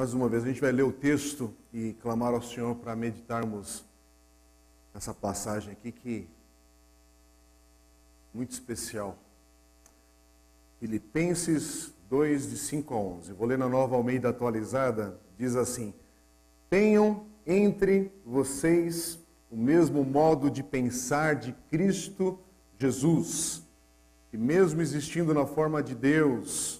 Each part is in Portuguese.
Mais uma vez, a gente vai ler o texto e clamar ao Senhor para meditarmos nessa passagem aqui que muito especial. Filipenses 2, de 5 a 11. Vou ler na nova Almeida atualizada. Diz assim: Tenham entre vocês o mesmo modo de pensar de Cristo Jesus, que, mesmo existindo na forma de Deus,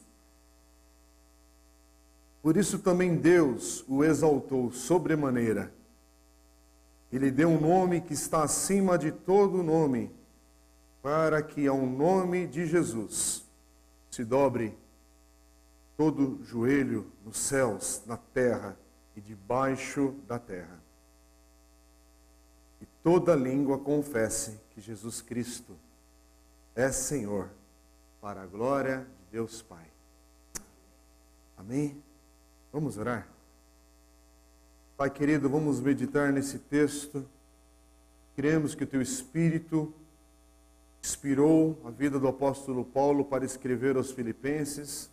Por isso também Deus o exaltou sobremaneira. Ele deu um nome que está acima de todo nome, para que ao nome de Jesus se dobre todo joelho nos céus, na terra e debaixo da terra. E toda língua confesse que Jesus Cristo é Senhor, para a glória de Deus Pai. Amém? Vamos orar? Pai querido, vamos meditar nesse texto. Cremos que o teu Espírito inspirou a vida do apóstolo Paulo para escrever aos Filipenses,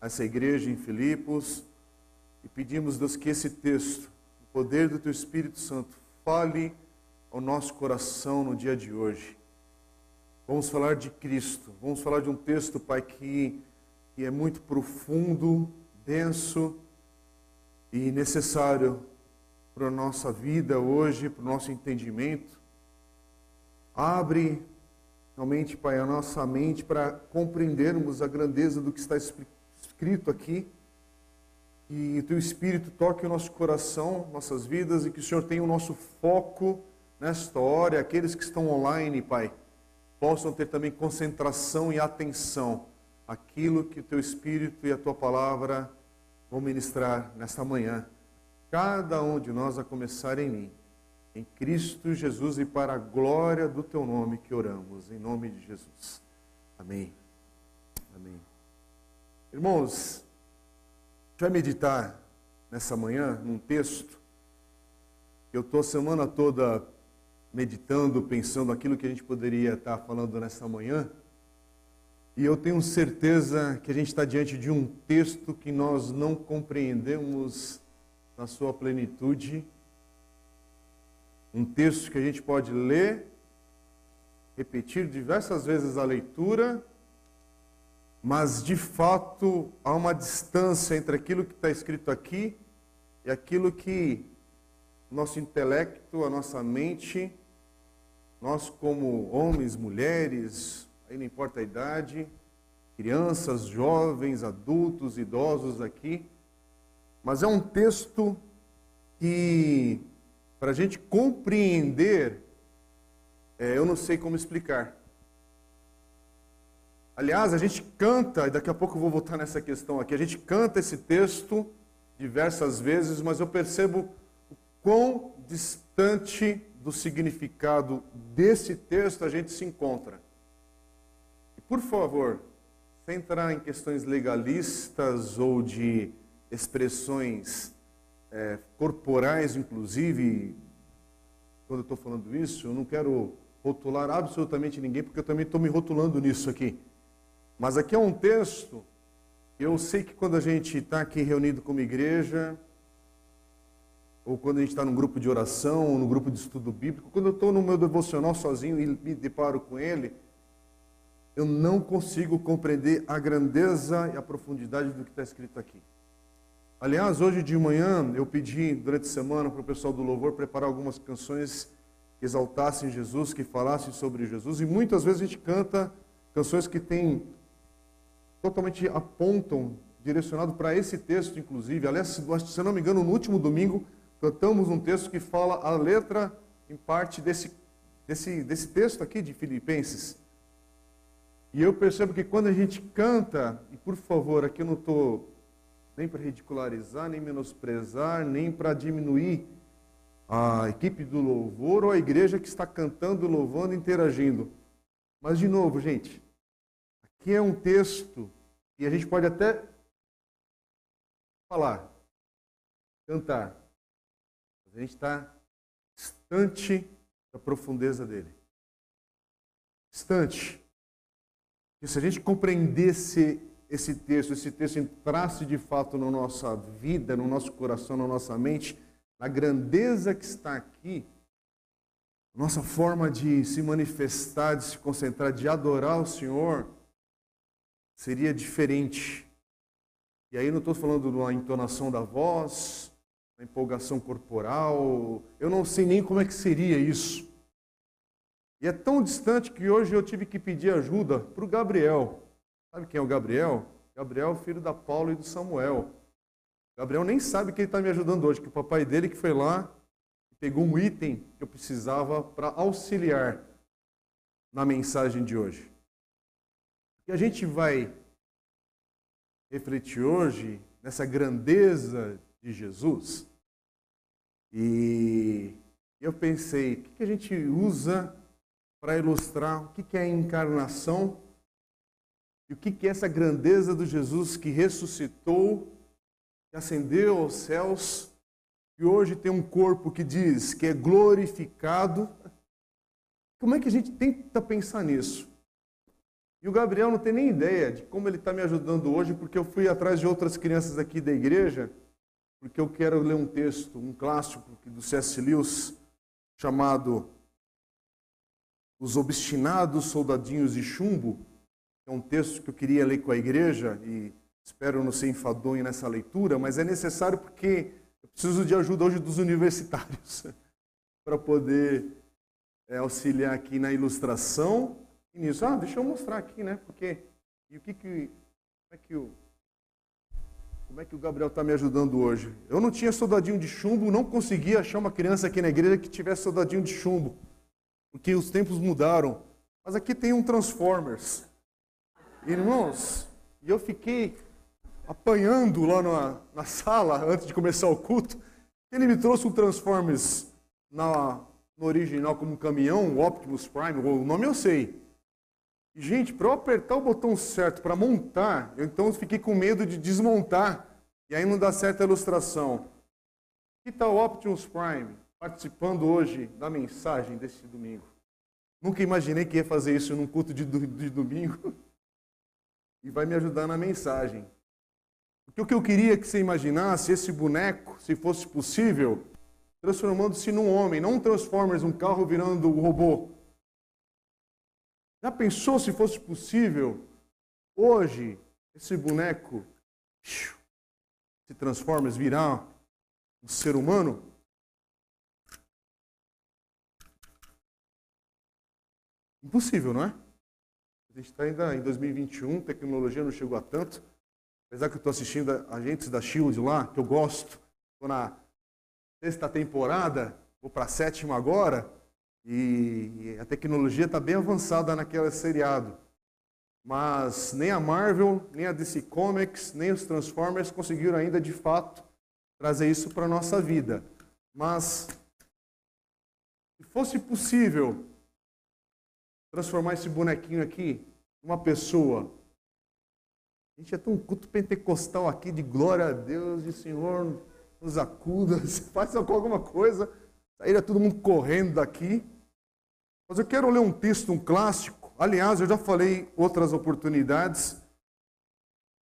essa igreja em Filipos, e pedimos, Deus, que esse texto, o poder do teu Espírito Santo, fale ao nosso coração no dia de hoje. Vamos falar de Cristo, vamos falar de um texto, Pai, que, que é muito profundo, denso e necessário para a nossa vida hoje, para o nosso entendimento. Abre realmente, Pai, a nossa mente para compreendermos a grandeza do que está escrito aqui. E o Teu Espírito toque o nosso coração, nossas vidas, e que o Senhor tenha o nosso foco nesta hora. Aqueles que estão online, Pai, possam ter também concentração e atenção aquilo que o Teu Espírito e a Tua palavra vão ministrar nesta manhã. Cada um de nós a começar em mim. Em Cristo Jesus e para a glória do teu nome que oramos, em nome de Jesus. Amém. Amém. Irmãos, a gente vai meditar nessa manhã num texto que eu estou a semana toda meditando, pensando aquilo que a gente poderia estar falando nessa manhã. E eu tenho certeza que a gente está diante de um texto que nós não compreendemos na sua plenitude. Um texto que a gente pode ler, repetir diversas vezes a leitura, mas de fato há uma distância entre aquilo que está escrito aqui e aquilo que nosso intelecto, a nossa mente, nós como homens, mulheres, aí não importa a idade, crianças, jovens, adultos, idosos aqui. Mas é um texto que, para a gente compreender, é, eu não sei como explicar. Aliás, a gente canta, e daqui a pouco eu vou voltar nessa questão aqui, a gente canta esse texto diversas vezes, mas eu percebo o quão distante do significado desse texto a gente se encontra. Por favor, sem entrar em questões legalistas ou de expressões é, corporais, inclusive, quando eu estou falando isso, eu não quero rotular absolutamente ninguém, porque eu também estou me rotulando nisso aqui. Mas aqui é um texto, eu sei que quando a gente está aqui reunido como igreja, ou quando a gente está num grupo de oração, ou no grupo de estudo bíblico, quando eu estou no meu devocional sozinho e me deparo com ele, eu não consigo compreender a grandeza e a profundidade do que está escrito aqui. Aliás, hoje de manhã eu pedi durante a semana para o pessoal do louvor preparar algumas canções que exaltassem Jesus, que falassem sobre Jesus, e muitas vezes a gente canta canções que têm totalmente apontam direcionado para esse texto, inclusive. Aliás, se não me engano, no último domingo cantamos um texto que fala a letra em parte desse, desse, desse texto aqui de Filipenses. E eu percebo que quando a gente canta, e por favor, aqui eu não estou nem para ridicularizar, nem menosprezar, nem para diminuir a equipe do louvor ou a igreja que está cantando, louvando, interagindo. Mas, de novo, gente, aqui é um texto e a gente pode até falar, cantar. A gente está distante da profundeza dele. Distante. E se a gente compreendesse esse texto, esse texto entrasse de fato na nossa vida, no nosso coração, na nossa mente, na grandeza que está aqui, nossa forma de se manifestar, de se concentrar, de adorar o Senhor, seria diferente. E aí não estou falando da entonação da voz, da empolgação corporal, eu não sei nem como é que seria isso. E é tão distante que hoje eu tive que pedir ajuda para o Gabriel. Sabe quem é o Gabriel? Gabriel, filho da Paulo e do Samuel. Gabriel nem sabe que ele está me ajudando hoje, que o papai dele que foi lá pegou um item que eu precisava para auxiliar na mensagem de hoje que a gente vai refletir hoje nessa grandeza de Jesus. E eu pensei, o que a gente usa para ilustrar o que é a encarnação e o que é essa grandeza do Jesus que ressuscitou, que ascendeu aos céus e hoje tem um corpo que diz que é glorificado. Como é que a gente tenta pensar nisso? E o Gabriel não tem nem ideia de como ele está me ajudando hoje, porque eu fui atrás de outras crianças aqui da igreja, porque eu quero ler um texto, um clássico do C.S. Lewis, chamado Os Obstinados Soldadinhos de Chumbo. É um texto que eu queria ler com a igreja e espero não ser enfadonho nessa leitura, mas é necessário porque eu preciso de ajuda hoje dos universitários para poder é, auxiliar aqui na ilustração nisso. Ah, deixa eu mostrar aqui, né? Porque e o que que como é que o como é que o Gabriel está me ajudando hoje? Eu não tinha soldadinho de chumbo, não conseguia achar uma criança aqui na igreja que tivesse soldadinho de chumbo, porque os tempos mudaram. Mas aqui tem um Transformers, irmãos. E eu fiquei apanhando lá na, na sala antes de começar o culto. Ele me trouxe um Transformers na, no original como um caminhão, o Optimus Prime, o nome eu sei. Gente, para eu apertar o botão certo para montar, eu então fiquei com medo de desmontar e aí não dá certa ilustração. Que tal Optimus Prime participando hoje da mensagem desse domingo? Nunca imaginei que ia fazer isso num culto de, de domingo e vai me ajudar na mensagem. Porque o que eu queria que você imaginasse, esse boneco, se fosse possível, transformando-se num homem, não um Transformers, um carro virando um robô. Já pensou se fosse possível hoje esse boneco se transforma, virar um ser humano? Impossível, não é? A gente está ainda em 2021, tecnologia não chegou a tanto. Apesar que eu estou assistindo agentes da Shield lá, que eu gosto, estou na sexta temporada, vou para a sétima agora. E a tecnologia está bem avançada naquele seriado. Mas nem a Marvel, nem a DC Comics, nem os Transformers conseguiram ainda de fato trazer isso para a nossa vida. Mas se fosse possível transformar esse bonequinho aqui em uma pessoa, a gente é tão culto pentecostal aqui de glória a Deus, de Senhor, nos acuda, faça alguma coisa, saíra todo mundo correndo daqui. Mas eu quero ler um texto, um clássico. Aliás, eu já falei outras oportunidades.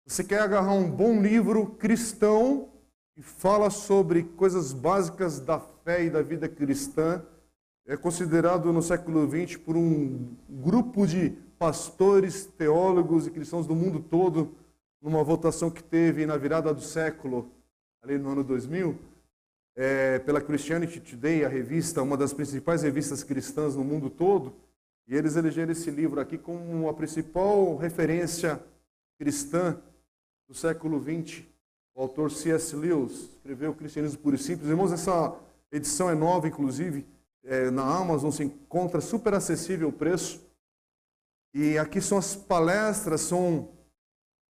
Você quer agarrar um bom livro cristão e fala sobre coisas básicas da fé e da vida cristã. É considerado no século XX por um grupo de pastores, teólogos e cristãos do mundo todo, numa votação que teve na virada do século, ali no ano 2000 é, pela Christianity Today, a revista, uma das principais revistas cristãs no mundo todo, e eles elegeram esse livro aqui como a principal referência cristã do século XX. O autor C.S. Lewis escreveu Cristianismo Puro e Simples. Irmãos, essa edição é nova, inclusive, é, na Amazon se encontra super acessível o preço. E aqui são as palestras, são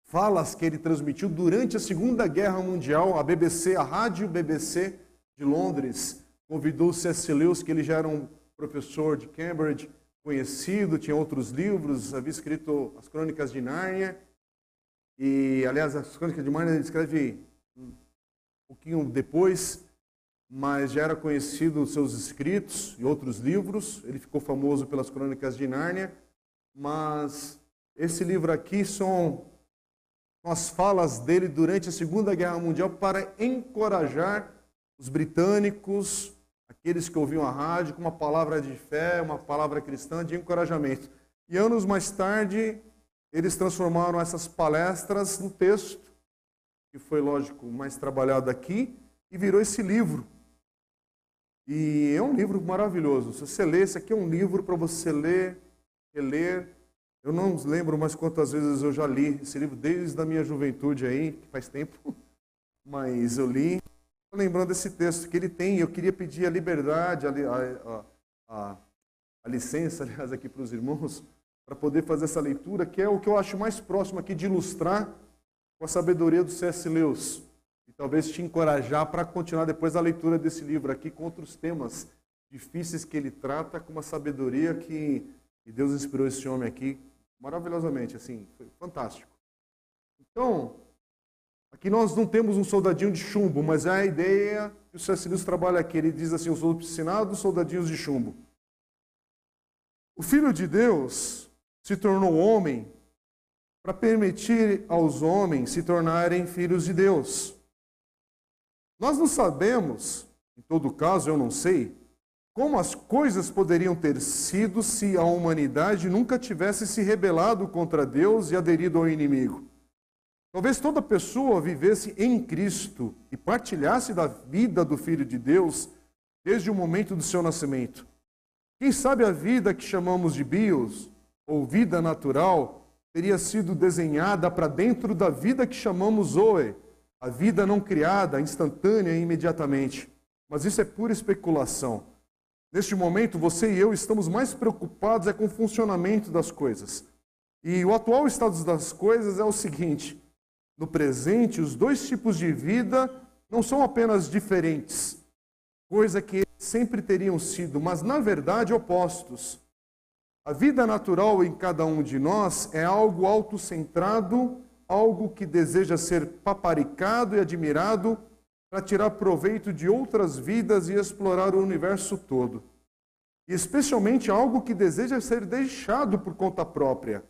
falas que ele transmitiu durante a Segunda Guerra Mundial, a BBC, a rádio BBC de Londres, convidou o C.S. Lewis, que ele já era um professor de Cambridge, conhecido, tinha outros livros, havia escrito as Crônicas de Nárnia, e, aliás, as Crônicas de Nárnia ele escreve um pouquinho depois, mas já era conhecido os seus escritos e outros livros, ele ficou famoso pelas Crônicas de Nárnia, mas esse livro aqui são as falas dele durante a Segunda Guerra Mundial para encorajar os britânicos, aqueles que ouviam a rádio, com uma palavra de fé, uma palavra cristã de encorajamento. E anos mais tarde, eles transformaram essas palestras no texto, que foi, lógico, mais trabalhado aqui, e virou esse livro. E é um livro maravilhoso. Se você ler, esse aqui é um livro para você ler, reler. Eu não lembro mais quantas vezes eu já li esse livro, desde a minha juventude aí, que faz tempo, mas eu li. Lembrando desse texto que ele tem, eu queria pedir a liberdade, a, a, a, a licença, aliás, aqui para os irmãos, para poder fazer essa leitura, que é o que eu acho mais próximo aqui de ilustrar com a sabedoria do C.S. Lewis. Talvez te encorajar para continuar depois a leitura desse livro aqui com outros temas difíceis que ele trata com uma sabedoria que, que Deus inspirou esse homem aqui maravilhosamente, assim, foi fantástico. Então, aqui nós não temos um soldadinho de chumbo, mas é a ideia que o. Lewis trabalha aqui. Ele diz assim, os obstinados soldadinhos de chumbo. O Filho de Deus se tornou homem para permitir aos homens se tornarem filhos de Deus. Nós não sabemos, em todo caso eu não sei, como as coisas poderiam ter sido se a humanidade nunca tivesse se rebelado contra Deus e aderido ao inimigo. Talvez toda pessoa vivesse em Cristo e partilhasse da vida do Filho de Deus desde o momento do seu nascimento. Quem sabe a vida que chamamos de bios, ou vida natural, teria sido desenhada para dentro da vida que chamamos Zoe, a vida não criada, instantânea e imediatamente. Mas isso é pura especulação. Neste momento, você e eu estamos mais preocupados é com o funcionamento das coisas. E o atual estado das coisas é o seguinte: no presente, os dois tipos de vida não são apenas diferentes, coisa que sempre teriam sido, mas na verdade opostos. A vida natural em cada um de nós é algo autocentrado, algo que deseja ser paparicado e admirado para tirar proveito de outras vidas e explorar o universo todo. E especialmente algo que deseja ser deixado por conta própria,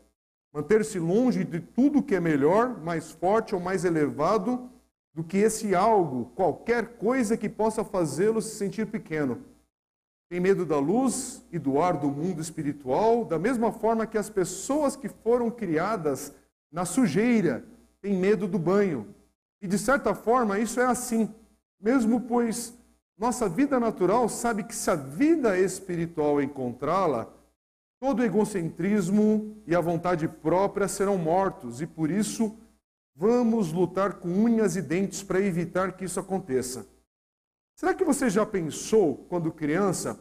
manter-se longe de tudo que é melhor, mais forte ou mais elevado do que esse algo, qualquer coisa que possa fazê-lo se sentir pequeno. Tem medo da luz e do ar do mundo espiritual, da mesma forma que as pessoas que foram criadas na sujeira têm medo do banho. E de certa forma isso é assim, mesmo pois nossa vida natural sabe que se a vida espiritual encontrá-la, todo o egocentrismo e a vontade própria serão mortos e por isso vamos lutar com unhas e dentes para evitar que isso aconteça. Será que você já pensou, quando criança,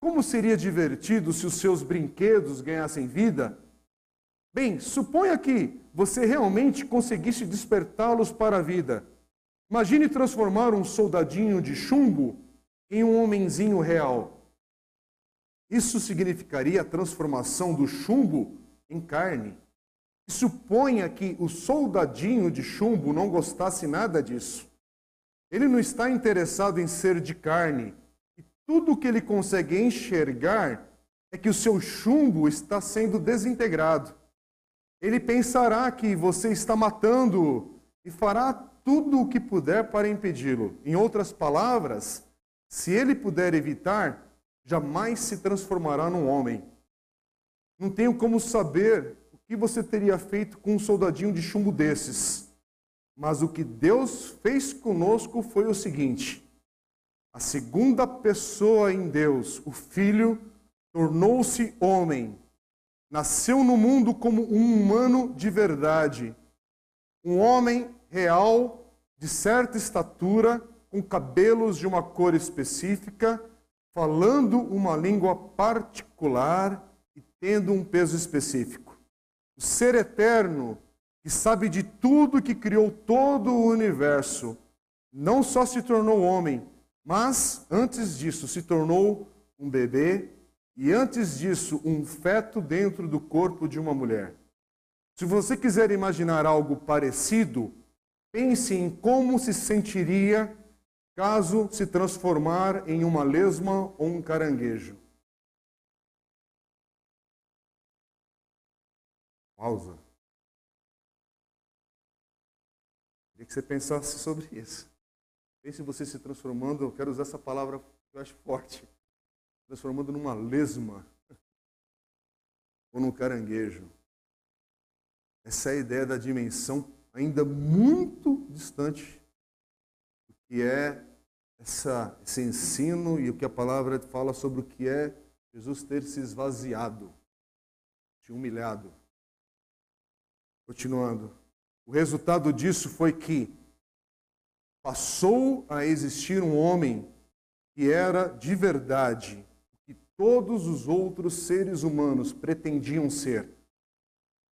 como seria divertido se os seus brinquedos ganhassem vida? Bem, suponha que você realmente conseguisse despertá-los para a vida. Imagine transformar um soldadinho de chumbo em um homenzinho real. Isso significaria a transformação do chumbo em carne. Suponha que o soldadinho de chumbo não gostasse nada disso. Ele não está interessado em ser de carne. E tudo que ele consegue enxergar é que o seu chumbo está sendo desintegrado. Ele pensará que você está matando e fará tudo o que puder para impedi-lo. Em outras palavras, se ele puder evitar, jamais se transformará num homem. Não tenho como saber o que você teria feito com um soldadinho de chumbo desses. Mas o que Deus fez conosco foi o seguinte: a segunda pessoa em Deus, o Filho, tornou-se homem, nasceu no mundo como um humano de verdade, um homem real, de certa estatura, com cabelos de uma cor específica, falando uma língua particular e tendo um peso específico. O ser eterno que sabe de tudo, que criou todo o universo, não só se tornou homem, mas antes disso se tornou um bebê e antes disso um feto dentro do corpo de uma mulher. Se você quiser imaginar algo parecido, pense em como se sentiria caso se transformar em uma lesma ou um caranguejo. Pausa. Queria que você pensasse sobre isso. Pense você se transformando, eu quero usar essa palavra que eu acho forte, transformando numa lesma ou num caranguejo. Essa é a ideia da dimensão ainda muito distante do que é essa, esse ensino e o que a palavra fala sobre o que é Jesus ter se esvaziado, se humilhado. Continuando. O resultado disso foi que passou a existir um homem que era de verdade todos os outros seres humanos pretendiam ser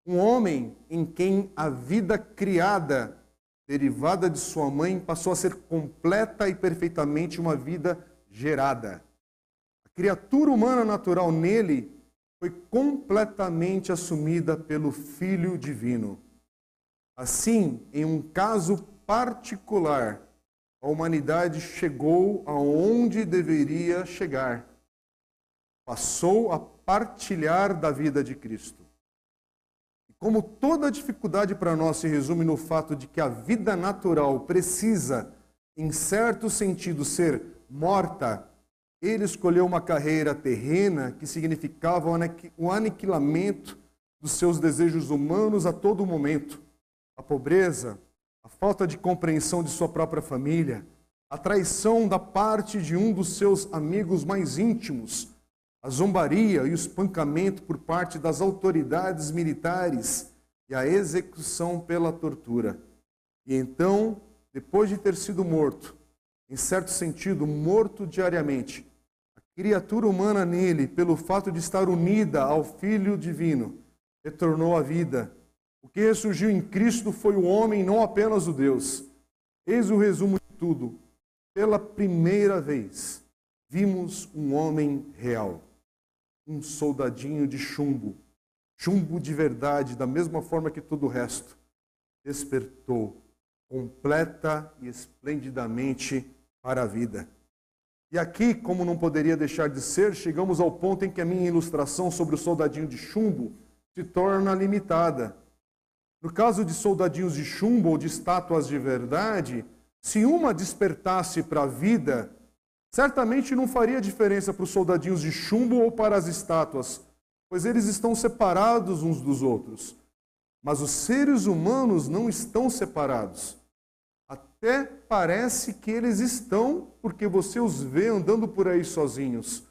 um homem em quem a vida criada, derivada de sua mãe, passou a ser completa e perfeitamente uma vida gerada. A criatura humana natural nele foi completamente assumida pelo Filho Divino. Assim, em um caso particular, a humanidade chegou aonde deveria chegar. Passou a partilhar da vida de Cristo. Como toda dificuldade para nós se resume no fato de que a vida natural precisa, em certo sentido, ser morta, ele escolheu uma carreira terrena que significava o aniquilamento dos seus desejos humanos a todo momento. A pobreza, a falta de compreensão de sua própria família, a traição da parte de um dos seus amigos mais íntimos, a zombaria e o espancamento por parte das autoridades militares e a execução pela tortura. E então, depois de ter sido morto, em certo sentido, morto diariamente, a criatura humana nele, pelo fato de estar unida ao Filho Divino, retornou à vida. O que ressurgiu em Cristo foi o homem, não apenas o Deus. Eis o resumo de tudo. Pela primeira vez, vimos um homem real um soldadinho de chumbo, chumbo de verdade, da mesma forma que todo o resto, despertou completa e esplendidamente para a vida. E aqui, como não poderia deixar de ser, chegamos ao ponto em que a minha ilustração sobre o soldadinho de chumbo se torna limitada. No caso de soldadinhos de chumbo ou de estátuas de verdade, se uma despertasse para a vida, Certamente não faria diferença para os soldadinhos de chumbo ou para as estátuas, pois eles estão separados uns dos outros. Mas os seres humanos não estão separados. Até parece que eles estão, porque você os vê andando por aí sozinhos.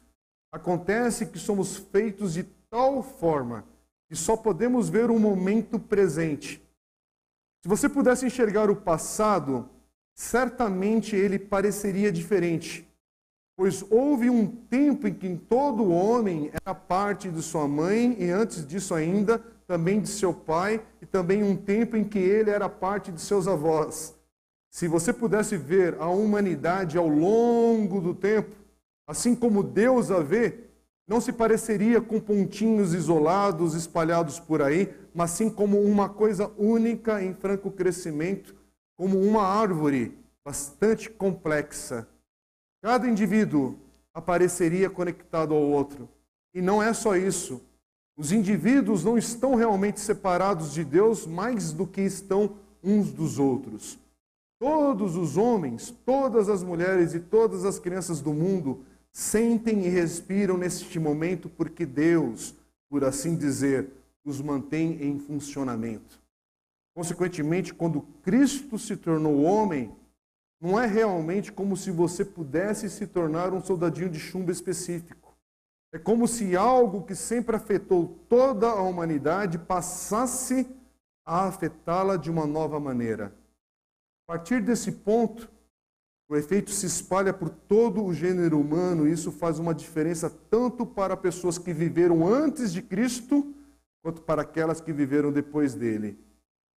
Acontece que somos feitos de tal forma que só podemos ver o momento presente. Se você pudesse enxergar o passado, certamente ele pareceria diferente. Pois houve um tempo em que todo homem era parte de sua mãe, e antes disso ainda, também de seu pai, e também um tempo em que ele era parte de seus avós. Se você pudesse ver a humanidade ao longo do tempo, assim como Deus a vê, não se pareceria com pontinhos isolados espalhados por aí, mas sim como uma coisa única em franco crescimento, como uma árvore bastante complexa Cada indivíduo apareceria conectado ao outro. E não é só isso. Os indivíduos não estão realmente separados de Deus mais do que estão uns dos outros. Todos os homens, todas as mulheres e todas as crianças do mundo sentem e respiram neste momento porque Deus, por assim dizer, os mantém em funcionamento. Consequentemente, quando Cristo se tornou homem, não é realmente como se você pudesse se tornar um soldadinho de chumbo específico. É como se algo que sempre afetou toda a humanidade passasse a afetá-la de uma nova maneira. A partir desse ponto, o efeito se espalha por todo o gênero humano e isso faz uma diferença tanto para pessoas que viveram antes de Cristo, quanto para aquelas que viveram depois dele.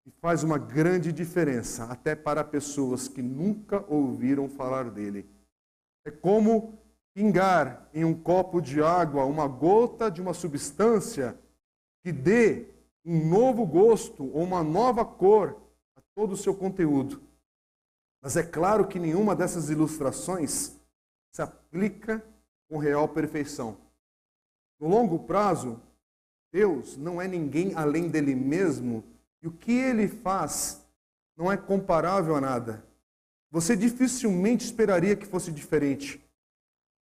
E faz uma grande diferença, até para pessoas que nunca ouviram falar dele. É como pingar em um copo de água uma gota de uma substância que dê um novo gosto ou uma nova cor a todo o seu conteúdo. Mas é claro que nenhuma dessas ilustrações se aplica com real perfeição. No longo prazo, Deus não é ninguém além dele mesmo e o que ele faz não é comparável a nada. Você dificilmente esperaria que fosse diferente.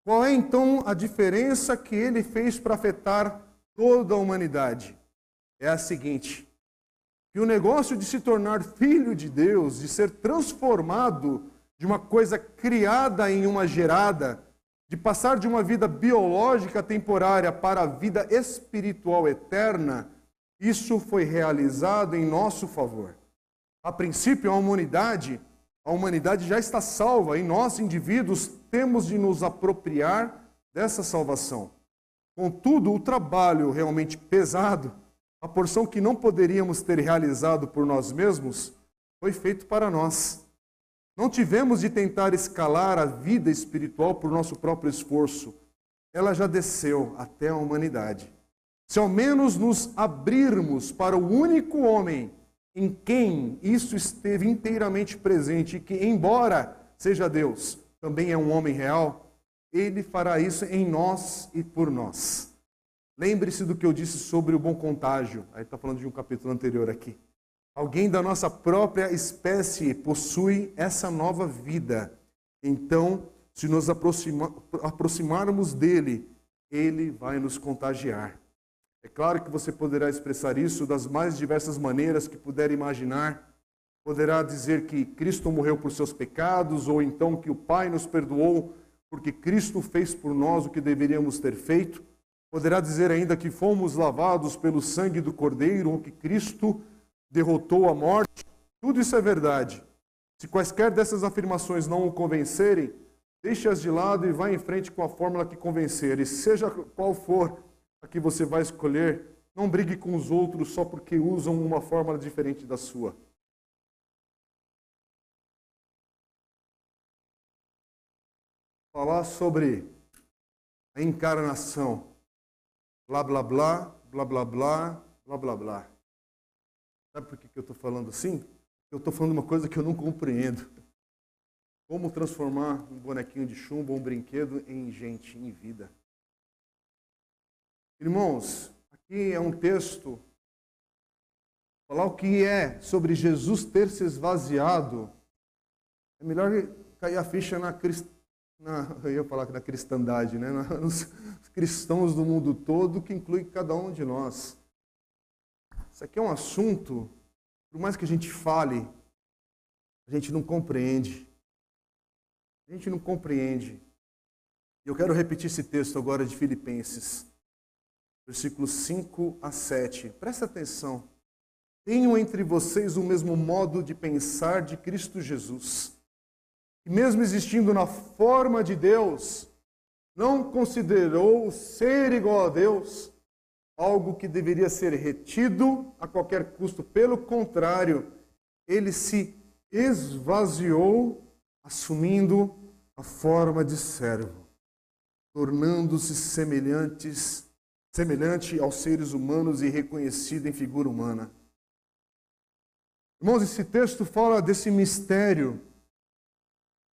Qual é então a diferença que ele fez para afetar toda a humanidade? É a seguinte: que o negócio de se tornar filho de Deus, de ser transformado de uma coisa criada em uma gerada, de passar de uma vida biológica temporária para a vida espiritual eterna, isso foi realizado em nosso favor. A princípio, a humanidade, a humanidade já está salva e nós, indivíduos, temos de nos apropriar dessa salvação. Contudo, o trabalho realmente pesado, a porção que não poderíamos ter realizado por nós mesmos, foi feito para nós. Não tivemos de tentar escalar a vida espiritual por nosso próprio esforço. Ela já desceu até a humanidade. Se ao menos nos abrirmos para o único homem em quem isso esteve inteiramente presente que, embora seja Deus, também é um homem real, ele fará isso em nós e por nós. Lembre-se do que eu disse sobre o bom contágio. Aí está falando de um capítulo anterior aqui. Alguém da nossa própria espécie possui essa nova vida. Então, se nos aproxima, aproximarmos dele, ele vai nos contagiar. É claro que você poderá expressar isso das mais diversas maneiras que puder imaginar. Poderá dizer que Cristo morreu por seus pecados, ou então que o Pai nos perdoou porque Cristo fez por nós o que deveríamos ter feito. Poderá dizer ainda que fomos lavados pelo sangue do Cordeiro, ou que Cristo derrotou a morte. Tudo isso é verdade. Se quaisquer dessas afirmações não o convencerem, deixe-as de lado e vá em frente com a fórmula que convencer. E seja qual for a que você vai escolher, não brigue com os outros só porque usam uma fórmula diferente da sua. Falar sobre a encarnação. Blá, blá, blá, blá, blá, blá, blá, blá, blá. Sabe por que eu estou falando assim? Eu estou falando uma coisa que eu não compreendo. Como transformar um bonequinho de chumbo, um brinquedo, em gente, em vida. Irmãos, aqui é um texto falar o que é sobre Jesus ter se esvaziado. É melhor cair a ficha na, na eu ia falar na cristandade, né? nos cristãos do mundo todo, que inclui cada um de nós. Isso aqui é um assunto, por mais que a gente fale, a gente não compreende. A gente não compreende. Eu quero repetir esse texto agora de Filipenses versículos 5 a 7. Presta atenção. Tenham entre vocês o mesmo modo de pensar de Cristo Jesus, mesmo existindo na forma de Deus, não considerou ser igual a Deus algo que deveria ser retido a qualquer custo. Pelo contrário, ele se esvaziou, assumindo a forma de servo, tornando-se semelhantes semelhante aos seres humanos e reconhecido em figura humana. Irmãos, esse texto fala desse mistério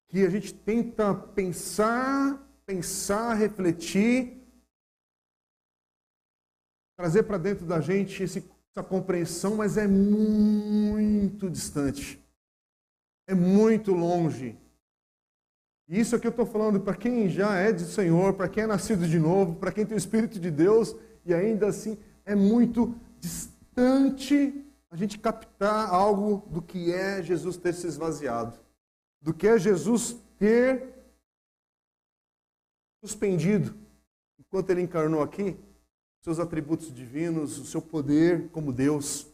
que a gente tenta pensar, pensar, refletir, trazer para dentro da gente essa compreensão, mas é muito distante, é muito longe. E isso aqui eu estou falando para quem já é do Senhor, para quem é nascido de novo, para quem tem o Espírito de Deus, e ainda assim é muito distante a gente captar algo do que é Jesus ter se esvaziado, do que é Jesus ter suspendido, enquanto ele encarnou aqui, seus atributos divinos, o seu poder como Deus.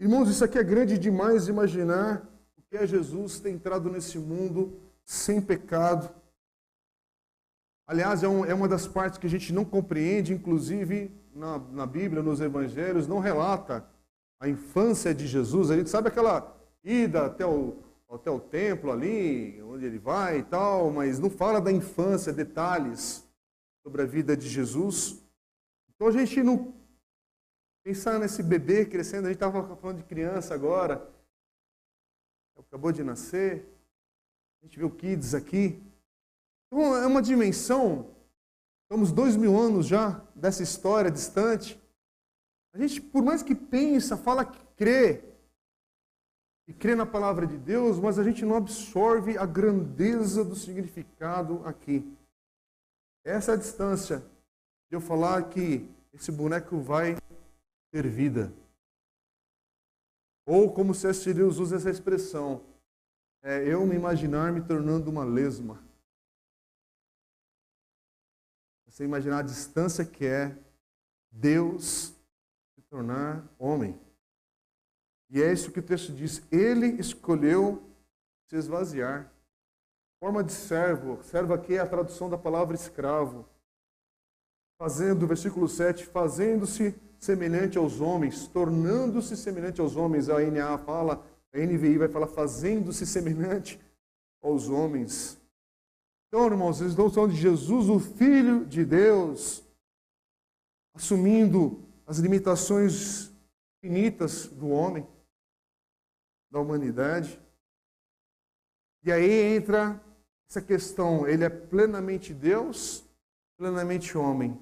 Irmãos, isso aqui é grande demais imaginar o que é Jesus ter entrado nesse mundo sem pecado. Aliás, é, um, é, uma das partes que a gente não compreende, inclusive na, na Bíblia, nos Evangelhos, não relata a infância de Jesus, a gente sabe aquela ida até o, até o templo ali, onde ele vai e tal, mas não fala da infância, detalhes sobre a vida de Jesus. Então a gente não pensar nesse bebê crescendo, a gente estava falando de criança agora, acabou de nascer, a gente vê o Kids aqui. Então é uma dimensão, estamos dois mil anos já dessa história distante. A gente, por mais que pensa, fala que crê, e crê na palavra de Deus, mas a gente não absorve a grandeza do significado aqui. Essa é a distância de eu falar que esse boneco vai ter vida. Ou como C.S. Lewis usa essa expressão, é eu me imaginar me tornando uma lesma. Você imaginar a distância que é Deus se tornar homem. E é isso que o texto diz. Ele escolheu se esvaziar. Forma de servo. Servo aqui é a tradução da palavra escravo. Fazendo, versículo 7, fazendo-se semelhante aos homens, tornando-se semelhante aos homens. A NA fala, a NVI vai falar fazendo-se semelhante aos homens. Então, irmãos, eles estão falando de Jesus, o Filho de Deus, assumindo as limitações finitas do homem, da humanidade. E aí entra essa questão, ele é plenamente Deus, plenamente homem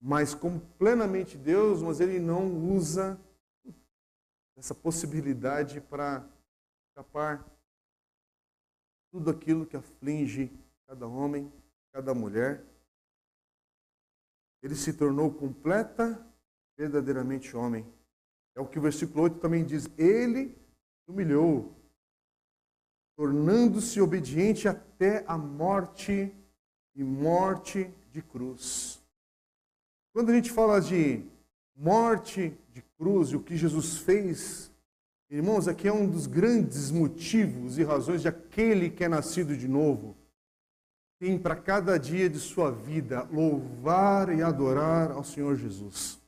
mas como plenamente Deus, mas ele não usa essa possibilidade para escapar tudo aquilo que aflige cada homem, cada mulher. Ele se tornou completa, verdadeiramente homem. É o que o versículo 8 também diz. Ele humilhou, tornando-se obediente até a morte e morte de cruz. Quando a gente fala de morte de cruz e o que Jesus fez, irmãos, aqui é um dos grandes motivos e razões de aquele que é nascido de novo tem para cada dia de sua vida louvar e adorar ao Senhor Jesus.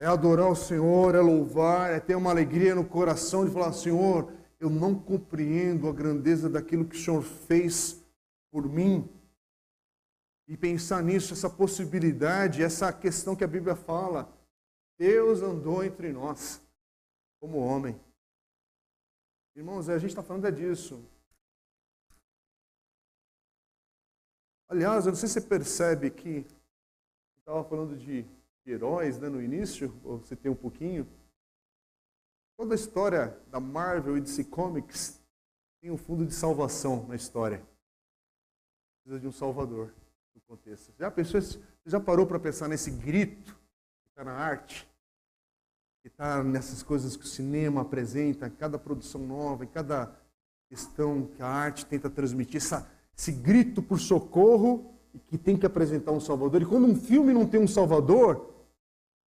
É adorar o Senhor, é louvar, é ter uma alegria no coração de falar: Senhor, eu não compreendo a grandeza daquilo que o Senhor fez por mim, e pensar nisso, essa possibilidade, essa questão que a Bíblia fala. Deus andou entre nós como homem. Irmãos, a gente está falando é disso. Aliás, eu não sei se você percebe que estava falando de heróis né, no início, ou você tem um pouquinho. Toda a história da Marvel e DC Comics tem um fundo de salvação na história. Precisa de um salvador no contexto. Já, pensou, já parou para pensar nesse grito está na arte? Que está nessas coisas que o cinema apresenta, cada produção nova, em cada questão que a arte tenta transmitir, essa, esse grito por socorro que tem que apresentar um salvador. E quando um filme não tem um salvador,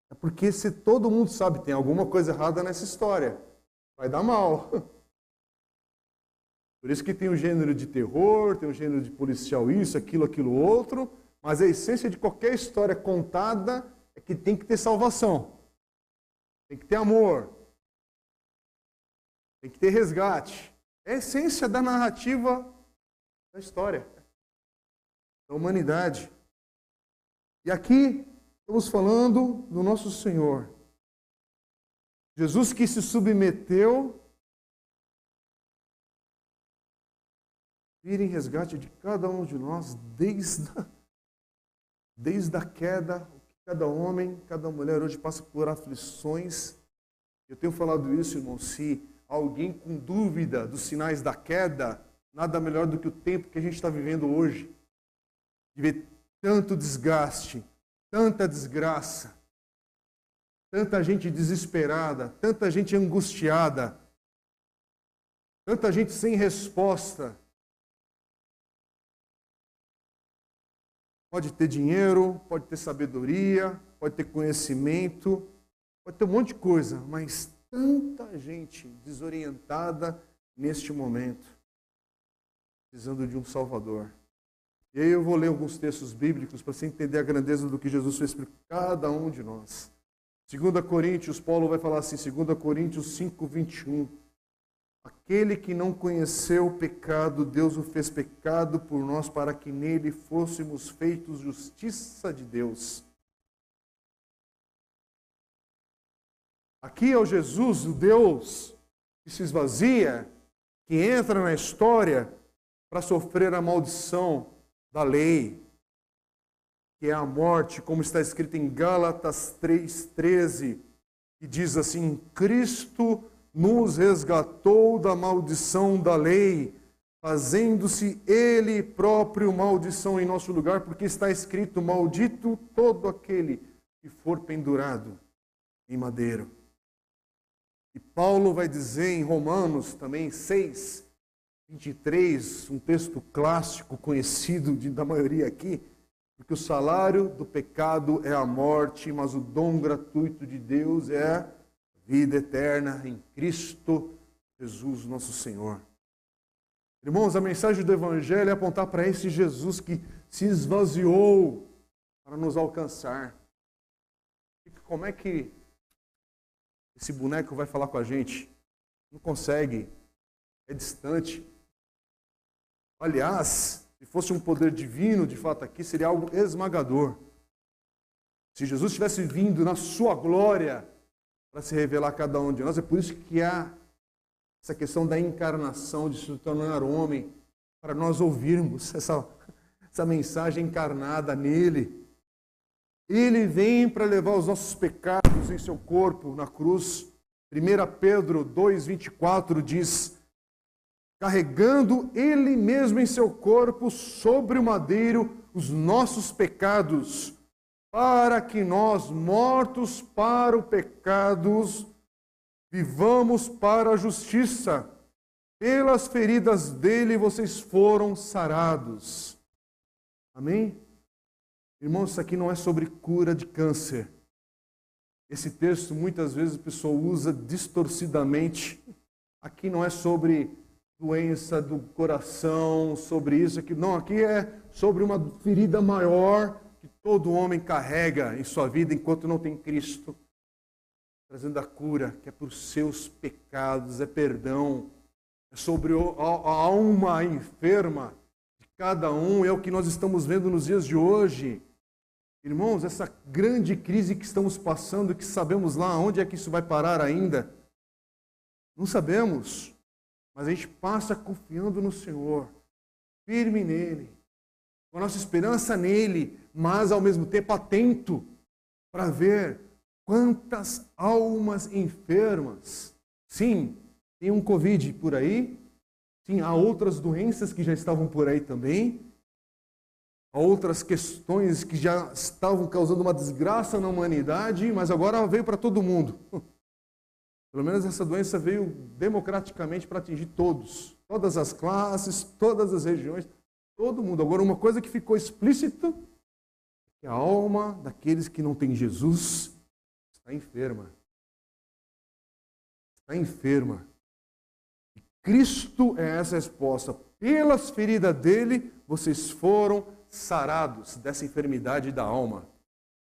é porque se todo mundo sabe tem alguma coisa errada nessa história, vai dar mal. Por isso que tem um gênero de terror, tem um gênero de policial isso, aquilo, aquilo outro, mas a essência de qualquer história contada é que tem que ter salvação. Tem que ter amor. Tem que ter resgate. É a essência da narrativa da história, da humanidade. E aqui estamos falando do nosso Senhor. Jesus que se submeteu vir em resgate de cada um de nós desde a, desde a queda. Cada homem, cada mulher hoje passa por aflições. Eu tenho falado isso, irmão. Se alguém com dúvida dos sinais da queda, nada melhor do que o tempo que a gente está vivendo hoje. De ver tanto desgaste, tanta desgraça, tanta gente desesperada, tanta gente angustiada, tanta gente sem resposta. Pode ter dinheiro, pode ter sabedoria, pode ter conhecimento, pode ter um monte de coisa, mas tanta gente desorientada neste momento, precisando de um Salvador. E aí eu vou ler alguns textos bíblicos para você entender a grandeza do que Jesus fez por cada um de nós. 2 Coríntios, Paulo vai falar assim, 2 Coríntios 5, 21. Aquele que não conheceu o pecado, Deus o fez pecado por nós, para que nele fôssemos feitos justiça de Deus. Aqui é o Jesus, o Deus que se esvazia, que entra na história para sofrer a maldição da lei, que é a morte, como está escrito em Gálatas 3,13, que diz assim: Cristo nos resgatou da maldição da lei, fazendo-se Ele próprio maldição em nosso lugar, porque está escrito: Maldito todo aquele que for pendurado em madeiro. E Paulo vai dizer em Romanos também 6, 23, um texto clássico, conhecido de, da maioria aqui, porque o salário do pecado é a morte, mas o dom gratuito de Deus é vida eterna em Cristo Jesus, nosso Senhor. Irmãos, a mensagem do Evangelho é apontar para esse Jesus que se esvaziou para nos alcançar. Como é que esse boneco vai falar com a gente. Não consegue. É distante. Aliás, se fosse um poder divino, de fato, aqui, seria algo esmagador. Se Jesus tivesse vindo na sua glória para se revelar a cada um de nós, é por isso que há essa questão da encarnação, de se tornar homem, para nós ouvirmos essa, essa mensagem encarnada nele. Ele vem para levar os nossos pecados em seu corpo na cruz. 1 Pedro 2,24 diz: carregando ele mesmo em seu corpo sobre o madeiro os nossos pecados, para que nós, mortos para o pecados, vivamos para a justiça. Pelas feridas dele vocês foram sarados. Amém? Irmãos, isso aqui não é sobre cura de câncer. Esse texto muitas vezes a pessoa usa distorcidamente. Aqui não é sobre doença do coração, sobre isso aqui. Não, aqui é sobre uma ferida maior todo homem carrega em sua vida enquanto não tem Cristo. Trazendo a cura, que é por seus pecados, é perdão. É sobre a alma enferma de cada um, é o que nós estamos vendo nos dias de hoje. Irmãos, essa grande crise que estamos passando, que sabemos lá onde é que isso vai parar ainda, não sabemos, mas a gente passa confiando no Senhor, firme nele, com a nossa esperança nele, mas ao mesmo tempo atento para ver quantas almas enfermas. Sim, tem um Covid por aí, sim, há outras doenças que já estavam por aí também, a outras questões que já estavam causando uma desgraça na humanidade, mas agora veio para todo mundo. Pelo menos essa doença veio democraticamente para atingir todos, todas as classes, todas as regiões, todo mundo. Agora, uma coisa que ficou explícita é que a alma daqueles que não têm Jesus está enferma. Está enferma. E Cristo é essa resposta. Pelas feridas dele, vocês foram sarados dessa enfermidade da alma.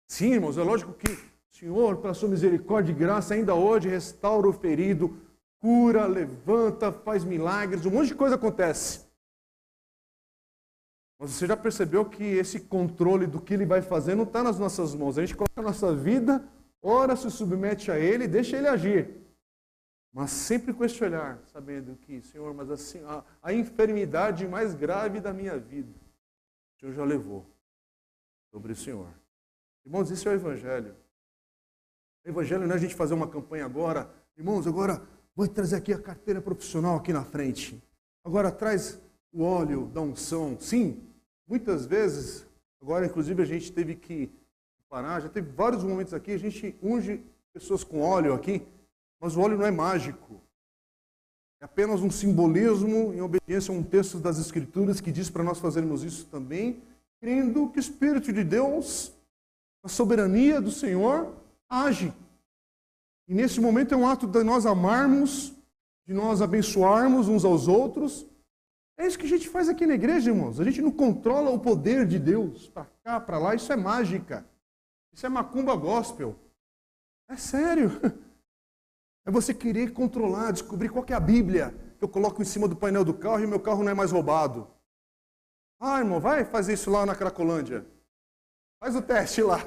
Sim, irmãos, é lógico que o Senhor, pela sua misericórdia e graça, ainda hoje restaura o ferido, cura, levanta, faz milagres, um monte de coisa acontece. Mas você já percebeu que esse controle do que ele vai fazer não está nas nossas mãos. A gente coloca a nossa vida, ora se submete a ele e deixa ele agir. Mas sempre com esse olhar, sabendo que, Senhor, mas assim, a, a enfermidade mais grave da minha vida Senhor já levou sobre o Senhor. Irmãos, isso é o Evangelho. O Evangelho não é a gente fazer uma campanha agora. Irmãos, agora vou trazer aqui a carteira profissional aqui na frente. Agora traz o óleo da unção. Sim, muitas vezes, agora inclusive a gente teve que parar, já teve vários momentos aqui, a gente unge pessoas com óleo aqui, mas o óleo não é mágico. É apenas um simbolismo em obediência a um texto das Escrituras que diz para nós fazermos isso também, crendo que o Espírito de Deus, a soberania do Senhor, age. E nesse momento é um ato de nós amarmos, de nós abençoarmos uns aos outros. É isso que a gente faz aqui na igreja, irmãos. A gente não controla o poder de Deus para cá, para lá. Isso é mágica. Isso é macumba gospel. É sério. É você querer controlar, descobrir qual é a Bíblia que eu coloco em cima do painel do carro e meu carro não é mais roubado. Ah, irmão, vai fazer isso lá na Cracolândia. Faz o teste lá.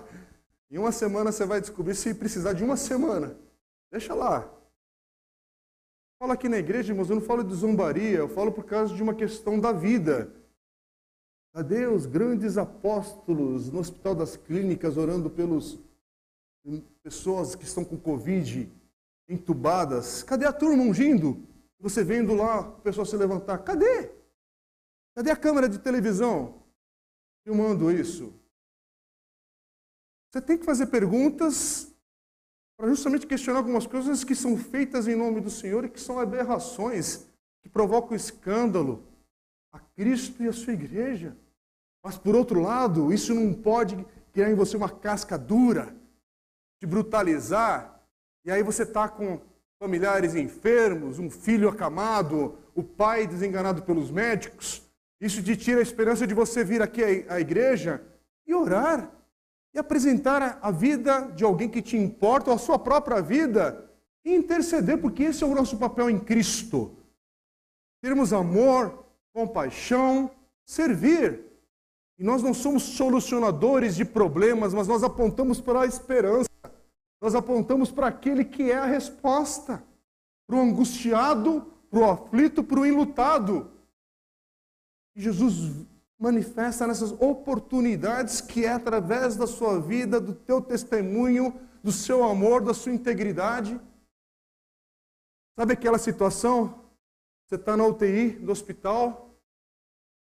Em uma semana você vai descobrir se precisar de uma semana. Deixa lá. Falo aqui na igreja, irmãos, eu não falo de zombaria, eu falo por causa de uma questão da vida. Cadê os grandes apóstolos no Hospital das Clínicas orando pelas pessoas que estão com Covid, entubadas? Cadê a turma ungindo? Você vendo lá o pessoal se levantar. Cadê? Cadê a câmera de televisão filmando isso? Você tem que fazer perguntas para justamente questionar algumas coisas que são feitas em nome do Senhor e que são aberrações, que provocam escândalo a Cristo e a sua igreja. Mas, por outro lado, isso não pode criar em você uma casca dura, te brutalizar, e aí você está com familiares enfermos, um filho acamado, o pai desenganado pelos médicos. Isso te tira a esperança de você vir aqui à igreja e orar, e apresentar a vida de alguém que te importa, ou a sua própria vida, e interceder, porque esse é o nosso papel em Cristo. Termos amor, compaixão, servir. E nós não somos solucionadores de problemas, mas nós apontamos para a esperança. Nós apontamos para aquele que é a resposta. Para o angustiado, para o aflito, para o enlutado. E Jesus manifesta nessas oportunidades que é através da sua vida, do teu testemunho, do seu amor, da sua integridade. Sabe aquela situação? Você está na UTI do hospital,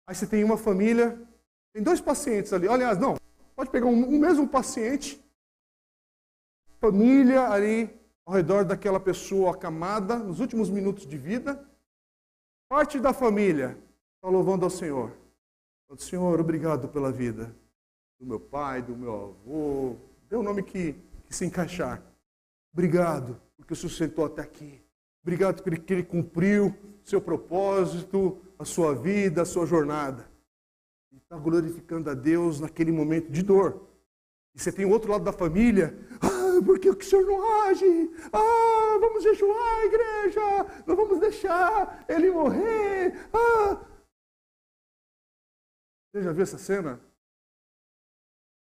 aí você tem uma família tem dois pacientes ali. Aliás, não, pode pegar um, um mesmo paciente, família ali ao redor daquela pessoa acamada, nos últimos minutos de vida. Parte da família está louvando ao Senhor. Senhor, obrigado pela vida do meu pai, do meu avô, dê o nome que, que se encaixar. Obrigado, porque o Senhor sentou até aqui. Obrigado porque ele cumpriu seu propósito, a sua vida, a sua jornada está glorificando a Deus naquele momento de dor. E você tem o outro lado da família. Ah, por que o senhor não age? Ah, vamos jejuar, igreja. Não vamos deixar ele morrer. Ah. Você já viu essa cena?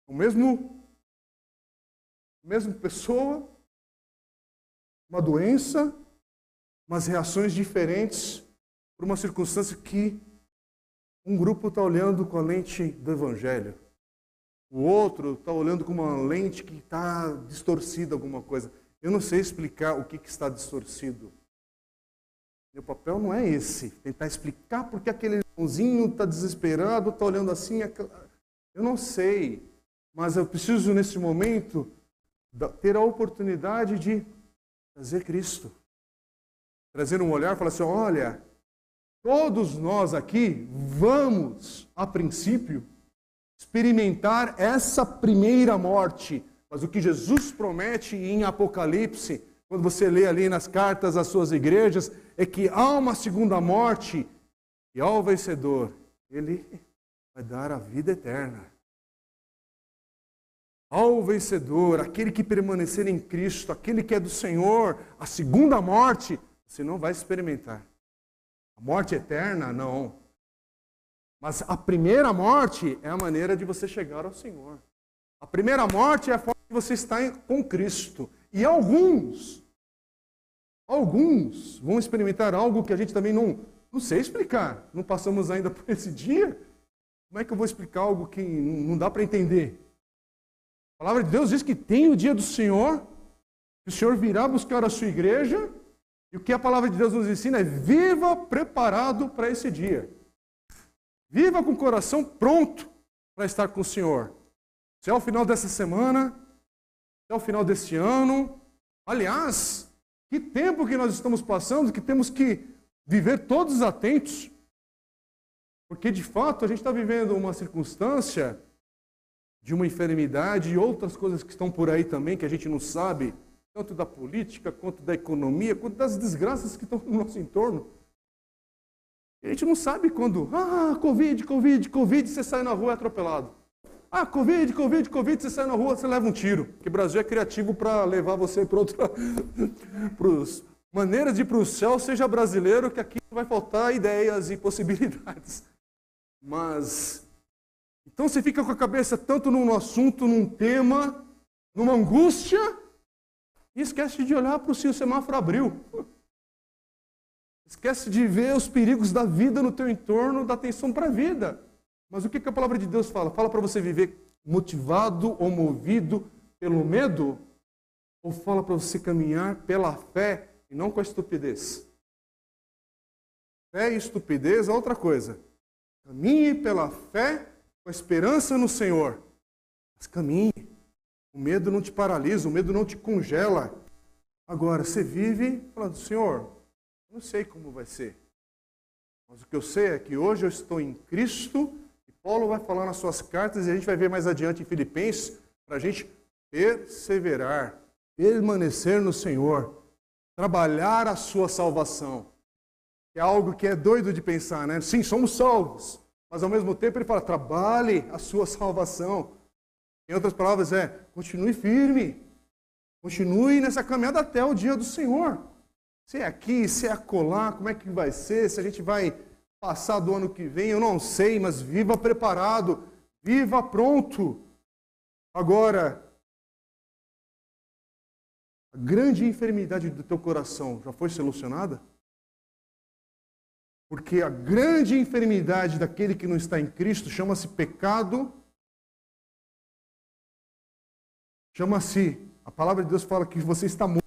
O mesmo, a mesma pessoa, uma doença, mas reações diferentes por uma circunstância que um grupo está olhando com a lente do Evangelho. O outro está olhando com uma lente que está distorcida alguma coisa. Eu não sei explicar o que, que está distorcido. Meu papel não é esse. Tentar explicar porque aquele irmãozinho está desesperado, está olhando assim. Eu não sei. Mas eu preciso, nesse momento, ter a oportunidade de trazer Cristo. Trazer um olhar e falar assim: olha, Todos nós aqui vamos, a princípio, experimentar essa primeira morte. Mas o que Jesus promete em Apocalipse, quando você lê ali nas cartas às suas igrejas, é que há uma segunda morte e ao vencedor, ele vai dar a vida eterna. Ao vencedor, aquele que permanecer em Cristo, aquele que é do Senhor, a segunda morte, você não vai experimentar. A morte eterna, não. Mas a primeira morte é a maneira de você chegar ao Senhor. A primeira morte é a forma que você está com Cristo. E alguns, alguns vão experimentar algo que a gente também não, não sei explicar. Não passamos ainda por esse dia. Como é que eu vou explicar algo que não dá para entender? A palavra de Deus diz que tem o dia do Senhor, que o Senhor virá buscar a sua igreja e o que a palavra de Deus nos ensina é viva preparado para esse dia. Viva com o coração pronto para estar com o Senhor. Se é o final dessa semana, se é o final desse ano. Aliás, que tempo que nós estamos passando que temos que viver todos atentos. Porque de fato a gente está vivendo uma circunstância de uma enfermidade e outras coisas que estão por aí também que a gente não sabe tanto da política, quanto da economia, quanto das desgraças que estão no nosso entorno. A gente não sabe quando, ah, Covid, Covid, Covid, você sai na rua é atropelado. Ah, Covid, Covid, Covid, você sai na rua, você leva um tiro. O Brasil é criativo para levar você para outra. pros, maneiras de ir para o céu, seja brasileiro, que aqui vai faltar ideias e possibilidades. Mas. Então você fica com a cabeça tanto num assunto, num tema, numa angústia, e esquece de olhar para o seu semáforo abriu. Esquece de ver os perigos da vida no teu entorno, da atenção para a vida. Mas o que, que a palavra de Deus fala? Fala para você viver motivado ou movido pelo medo? Ou fala para você caminhar pela fé e não com a estupidez? Fé e estupidez é outra coisa. Caminhe pela fé com a esperança no Senhor. Mas caminhe. O medo não te paralisa, o medo não te congela. Agora, você vive falando, Senhor, não sei como vai ser. Mas o que eu sei é que hoje eu estou em Cristo, e Paulo vai falar nas suas cartas, e a gente vai ver mais adiante em Filipenses, para a gente perseverar, permanecer no Senhor, trabalhar a sua salvação. É algo que é doido de pensar, né? Sim, somos salvos, mas ao mesmo tempo ele fala: trabalhe a sua salvação. Em outras palavras, é continue firme. Continue nessa caminhada até o dia do Senhor. Se é aqui, se é acolá, como é que vai ser? Se a gente vai passar do ano que vem, eu não sei, mas viva preparado, viva pronto. Agora, a grande enfermidade do teu coração já foi solucionada? Porque a grande enfermidade daquele que não está em Cristo chama-se pecado Chama-se, a palavra de Deus fala que você está morto.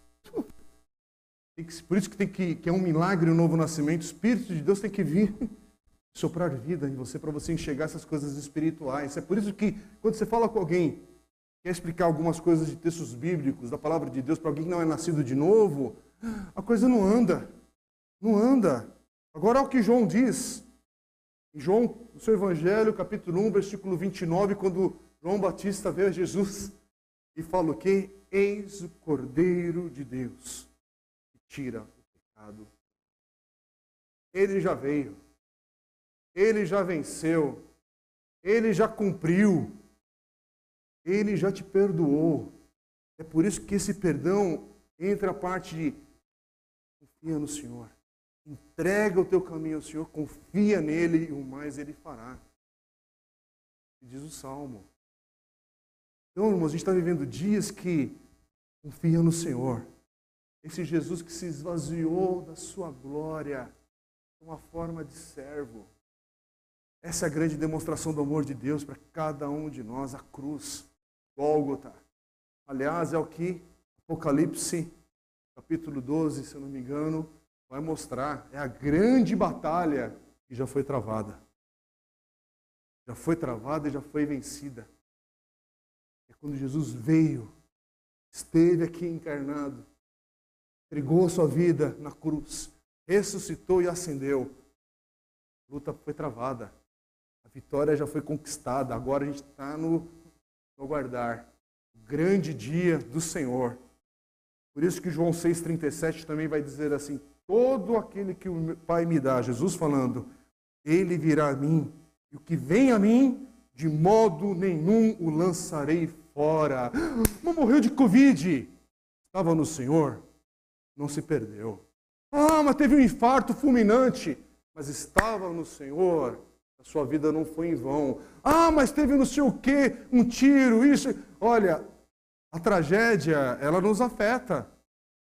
Por isso que, tem que, que é um milagre o um novo nascimento. O Espírito de Deus tem que vir soprar vida em você para você enxergar essas coisas espirituais. É por isso que quando você fala com alguém, quer explicar algumas coisas de textos bíblicos, da palavra de Deus para alguém que não é nascido de novo, a coisa não anda. Não anda. Agora, o que João diz. João, no seu Evangelho, capítulo 1, versículo 29, quando João Batista vê Jesus e fala o que? Eis o Cordeiro de Deus que tira o pecado. Ele já veio. Ele já venceu. Ele já cumpriu. Ele já te perdoou. É por isso que esse perdão entra a parte de confia no Senhor. Entrega o teu caminho ao Senhor, confia nele e o mais ele fará. Diz o Salmo. Então, irmãos, a gente está vivendo dias que confiam no Senhor. Esse Jesus que se esvaziou da sua glória, uma forma de servo. Essa é a grande demonstração do amor de Deus para cada um de nós, a cruz, Gólgota. Aliás, é o que Apocalipse, capítulo 12, se eu não me engano, vai mostrar. É a grande batalha que já foi travada. Já foi travada e já foi vencida. É quando Jesus veio, esteve aqui encarnado, entregou sua vida na cruz, ressuscitou e ascendeu. A luta foi travada. A vitória já foi conquistada. Agora a gente está no, no aguardar o grande dia do Senhor. Por isso que João 6,37 também vai dizer assim: todo aquele que o Pai me dá, Jesus falando, ele virá a mim, e o que vem a mim, de modo nenhum o lançarei fora. Mas morreu de Covid. Estava no Senhor, não se perdeu. Ah, mas teve um infarto fulminante. Mas estava no Senhor, a sua vida não foi em vão. Ah, mas teve não sei o quê, um tiro, isso. Olha, a tragédia, ela nos afeta.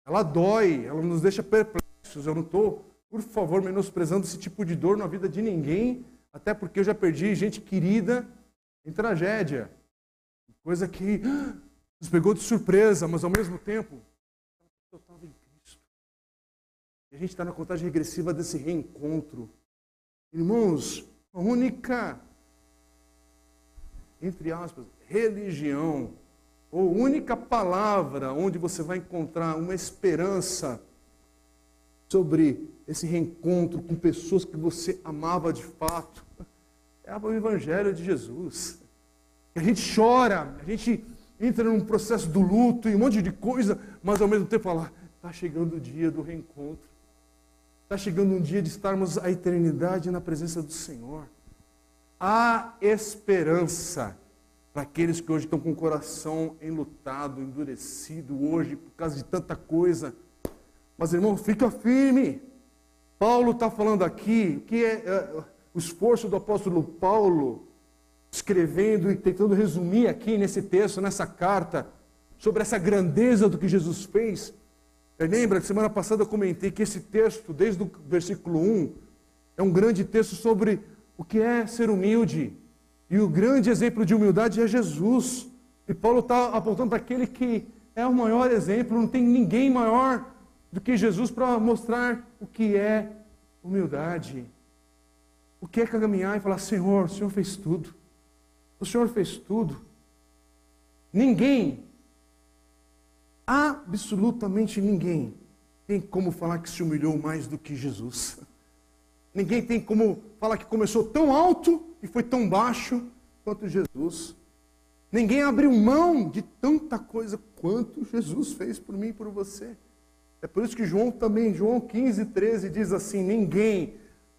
Ela dói, ela nos deixa perplexos. Eu não estou, por favor, menosprezando esse tipo de dor na vida de ninguém até porque eu já perdi gente querida em tragédia. Coisa que nos pegou de surpresa, mas ao mesmo tempo, eu estava em Cristo. E a gente está na contagem regressiva desse reencontro. Irmãos, única, entre aspas, religião, ou única palavra onde você vai encontrar uma esperança sobre esse reencontro com pessoas que você amava de fato. É o Evangelho de Jesus. A gente chora, a gente entra num processo do luto e um monte de coisa, mas ao mesmo tempo fala: está chegando o dia do reencontro. Está chegando um dia de estarmos a eternidade na presença do Senhor. Há esperança. para aqueles que hoje estão com o coração enlutado, endurecido hoje por causa de tanta coisa. Mas, irmão, fica firme. Paulo está falando aqui que é, é o esforço do apóstolo Paulo, escrevendo e tentando resumir aqui nesse texto, nessa carta, sobre essa grandeza do que Jesus fez. Lembra que semana passada eu comentei que esse texto, desde o versículo 1, é um grande texto sobre o que é ser humilde. E o grande exemplo de humildade é Jesus. E Paulo está apontando para aquele que é o maior exemplo, não tem ninguém maior do que Jesus para mostrar o que é humildade. O que é caminhar e falar: Senhor, o Senhor fez tudo. O Senhor fez tudo. Ninguém absolutamente ninguém tem como falar que se humilhou mais do que Jesus. Ninguém tem como falar que começou tão alto e foi tão baixo quanto Jesus. Ninguém abriu mão de tanta coisa quanto Jesus fez por mim e por você. É por isso que João também, João 15, 13, diz assim: Ninguém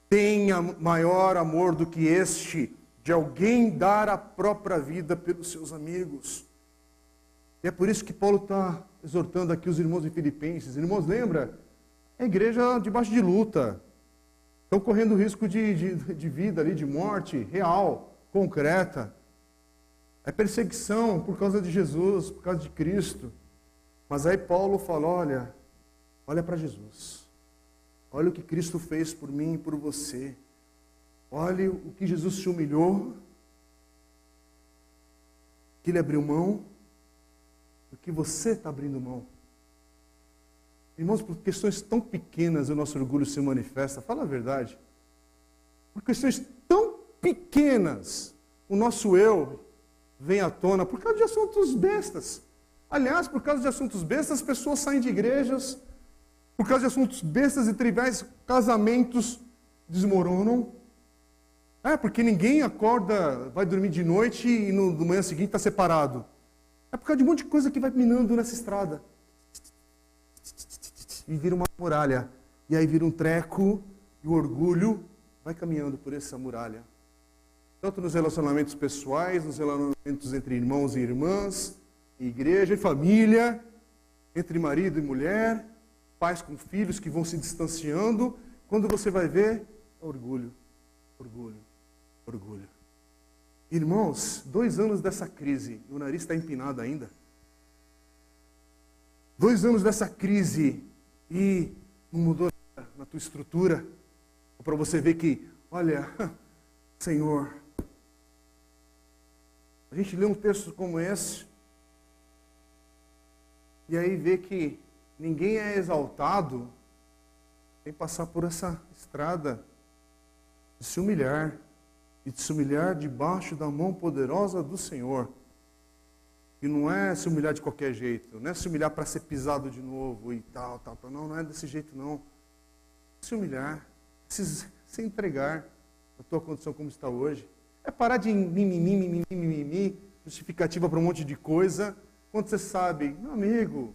tenha maior amor do que este, de alguém dar a própria vida pelos seus amigos. E é por isso que Paulo está exortando aqui os irmãos de Filipenses. Irmãos, lembra? É igreja debaixo de luta. Estão correndo risco de, de, de vida ali, de morte real, concreta. É perseguição por causa de Jesus, por causa de Cristo. Mas aí Paulo fala: olha, olha para Jesus. Olha o que Cristo fez por mim e por você. Olhe o que Jesus se humilhou, que ele abriu mão, do que você está abrindo mão. Irmãos, por questões tão pequenas o nosso orgulho se manifesta, fala a verdade. Por questões tão pequenas o nosso eu vem à tona por causa de assuntos bestas. Aliás, por causa de assuntos bestas, as pessoas saem de igrejas, por causa de assuntos bestas e triviais, casamentos desmoronam. É, porque ninguém acorda, vai dormir de noite e no, no manhã seguinte está separado. É por causa de um monte de coisa que vai minando nessa estrada. E vira uma muralha. E aí vira um treco, e o orgulho vai caminhando por essa muralha. Tanto nos relacionamentos pessoais, nos relacionamentos entre irmãos e irmãs, igreja e família, entre marido e mulher, pais com filhos que vão se distanciando. Quando você vai ver, é orgulho, orgulho, orgulho. Irmãos, dois anos dessa crise, o nariz está empinado ainda. Dois anos dessa crise e não mudou na tua estrutura. Para você ver que, olha, Senhor, a gente lê um texto como esse e aí vê que ninguém é exaltado sem passar por essa estrada de se humilhar e de se humilhar debaixo da mão poderosa do Senhor. E não é se humilhar de qualquer jeito, não é se humilhar para ser pisado de novo e tal, tal, tal. Não, não é desse jeito, não. Se humilhar, se, se entregar na tua condição como está hoje. É parar de mimimi, mimimi, mimimi, justificativa para um monte de coisa, quando você sabe, meu amigo,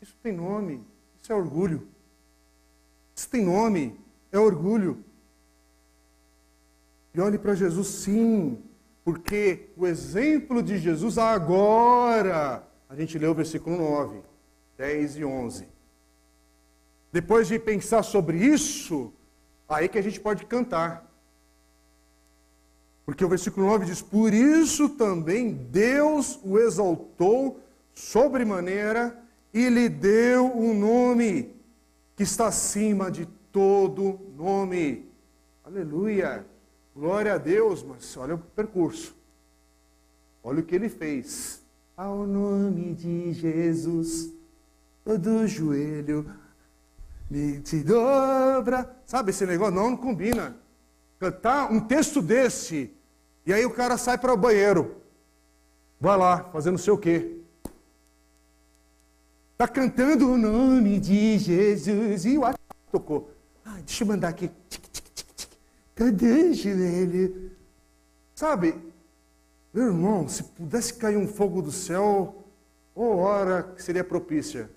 isso tem nome, isso é orgulho. Isso tem nome, é orgulho. E olhe para Jesus sim, porque o exemplo de Jesus agora, a gente lê o versículo 9, 10 e 11. Depois de pensar sobre isso, aí que a gente pode cantar. Porque o versículo 9 diz: Por isso também Deus o exaltou sobremaneira e lhe deu um nome que está acima de todo nome. Aleluia! Glória a Deus, mas olha o percurso. Olha o que ele fez. Ao nome de Jesus, todo joelho me te dobra. Sabe esse negócio? Não, não combina. Cantar um texto desse, e aí o cara sai para o banheiro. Vai lá, fazendo sei o quê. Está cantando o nome de Jesus. E o tocou. Ah, deixa eu mandar aqui. Cadê joelho? Sabe, meu irmão, se pudesse cair um fogo do céu, ou hora que seria propícia.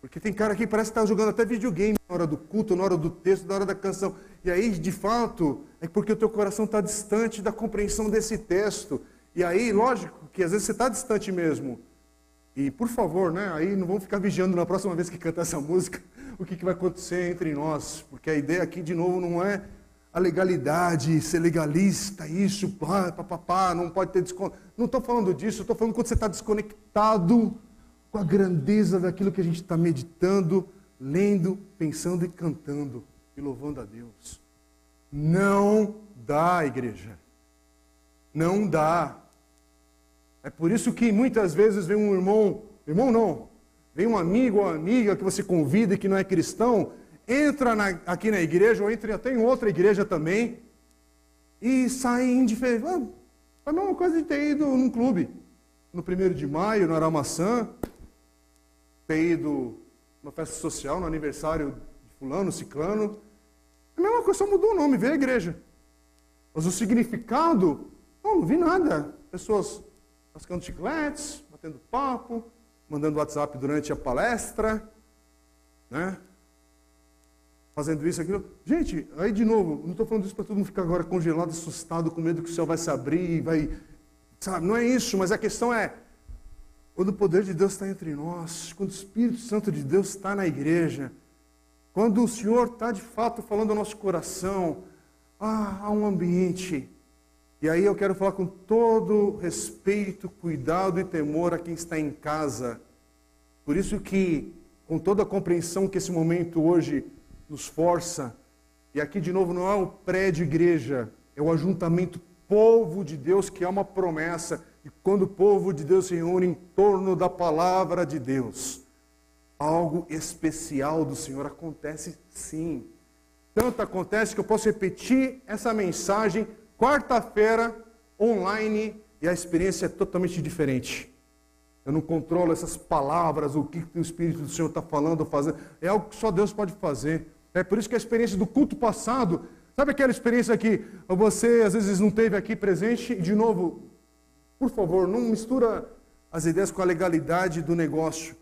Porque tem cara que parece que está jogando até videogame na hora do culto, na hora do texto, na hora da canção. E aí, de fato, é porque o teu coração está distante da compreensão desse texto. E aí, lógico, que às vezes você está distante mesmo. E, por favor, né, aí não vamos ficar vigiando na próxima vez que cantar essa música o que, que vai acontecer entre nós. Porque a ideia aqui, de novo, não é a legalidade, ser legalista, isso, pá, pá, pá, pá não pode ter desconto. Não estou falando disso, estou falando quando você está desconectado com a grandeza daquilo que a gente está meditando, lendo, pensando e cantando e louvando a Deus. Não dá, igreja. Não dá. É por isso que muitas vezes vem um irmão, irmão não, vem um amigo ou amiga que você convida e que não é cristão, entra na, aqui na igreja, ou entra até em outra igreja também, e sai indiferente. Ah, a mesma coisa de ter ido num clube, no primeiro de maio, no Aramaçã, ter ido numa festa social, no aniversário de fulano, ciclano. A mesma coisa, só mudou o nome, veio a igreja. Mas o significado, não, não vi nada. Pessoas mascando chicletes, batendo papo, mandando WhatsApp durante a palestra, né? Fazendo isso, aquilo. Gente, aí de novo, não estou falando isso para todo mundo ficar agora congelado, assustado, com medo que o céu vai se abrir e vai. Sabe, não é isso, mas a questão é quando o poder de Deus está entre nós, quando o Espírito Santo de Deus está na igreja, quando o Senhor está de fato falando ao nosso coração, ah, há um ambiente. E aí eu quero falar com todo respeito, cuidado e temor a quem está em casa. Por isso que, com toda a compreensão que esse momento hoje nos força, e aqui de novo não é o prédio igreja, é o ajuntamento povo de Deus que é uma promessa. E quando o povo de Deus se reúne em torno da palavra de Deus, algo especial do Senhor acontece sim. Tanto acontece que eu posso repetir essa mensagem quarta-feira online e a experiência é totalmente diferente. Eu não controlo essas palavras, o que o Espírito do Senhor está falando fazendo. É algo que só Deus pode fazer. É por isso que a experiência do culto passado, sabe aquela experiência que você às vezes não teve aqui presente? De novo, por favor, não mistura as ideias com a legalidade do negócio.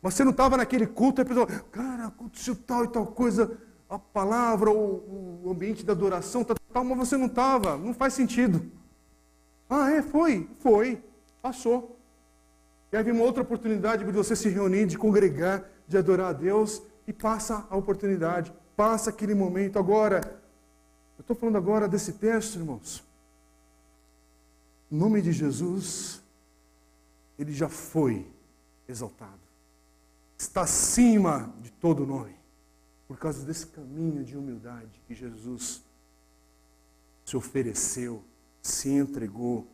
Mas você não estava naquele culto e pensou, cara, aconteceu tal e tal coisa, a palavra, o, o ambiente da adoração, tal, tal, mas você não estava, não faz sentido. Ah, é, foi, foi, passou. E vem uma outra oportunidade de você se reunir, de congregar, de adorar a Deus, e passa a oportunidade, passa aquele momento. Agora, eu estou falando agora desse texto, irmãos. Em nome de Jesus, ele já foi exaltado. Está acima de todo nome. Por causa desse caminho de humildade que Jesus se ofereceu, se entregou.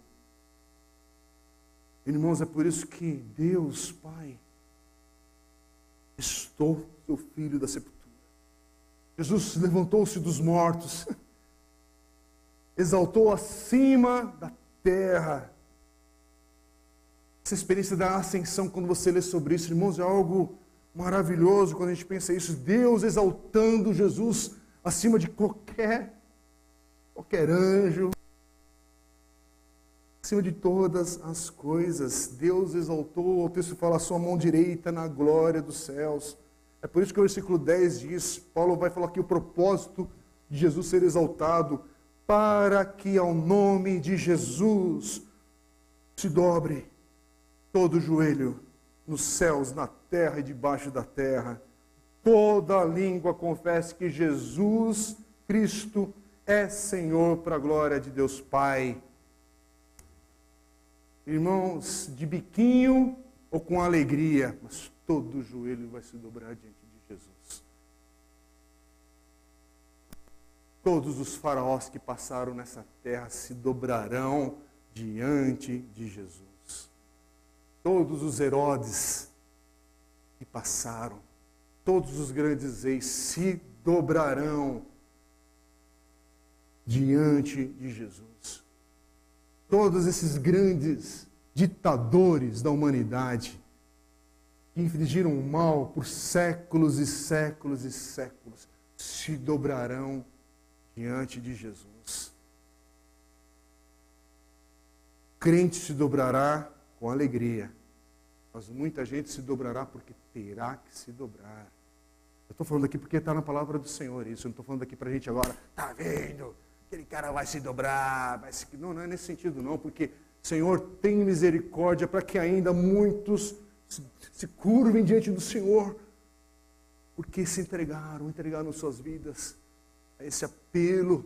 Irmãos, é por isso que Deus, Pai, estou seu filho da sepultura. Jesus levantou-se dos mortos, exaltou acima da terra. Essa experiência da ascensão, quando você lê sobre isso, irmãos, é algo maravilhoso quando a gente pensa isso. Deus exaltando Jesus acima de qualquer, qualquer anjo, acima de todas as coisas. Deus exaltou, o texto fala, a sua mão direita na glória dos céus. É por isso que o versículo 10 diz, Paulo vai falar aqui o propósito de Jesus ser exaltado, para que ao nome de Jesus se dobre todo joelho nos céus, na terra e debaixo da terra. Toda língua confesse que Jesus Cristo é Senhor para a glória de Deus Pai. Irmãos, de biquinho ou com alegria, mas todo joelho vai se dobrar diante de Jesus. Todos os faraós que passaram nessa terra se dobrarão diante de Jesus. Todos os Herodes que passaram, todos os grandes reis se dobrarão diante de Jesus. Todos esses grandes ditadores da humanidade que infligiram mal por séculos e séculos e séculos se dobrarão diante de Jesus. O crente se dobrará com alegria, mas muita gente se dobrará porque terá que se dobrar. Eu estou falando aqui porque está na palavra do Senhor isso. Eu não estou falando aqui para a gente agora, tá vendo? Aquele cara vai se dobrar. Vai se... Não, não é nesse sentido não, porque Senhor, tem misericórdia para que ainda muitos se curvem diante do Senhor, porque se entregaram, entregaram suas vidas a esse apelo,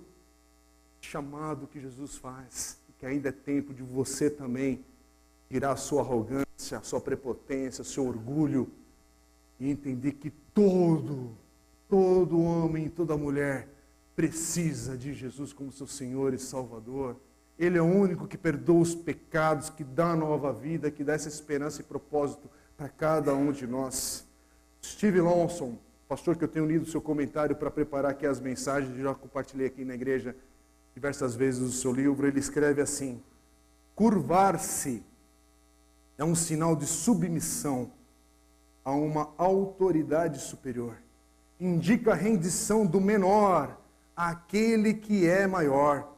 chamado que Jesus faz, que ainda é tempo de você também tirar a sua arrogância, a sua prepotência, o seu orgulho e entender que todo, todo homem, toda mulher precisa de Jesus como seu Senhor e Salvador. Ele é o único que perdoa os pecados, que dá nova vida, que dá essa esperança e propósito para cada um de nós. Steve Lawson, pastor que eu tenho lido seu comentário para preparar aqui as mensagens, já compartilhei aqui na igreja diversas vezes o seu livro, ele escreve assim: curvar-se é um sinal de submissão a uma autoridade superior. Indica a rendição do menor àquele que é maior.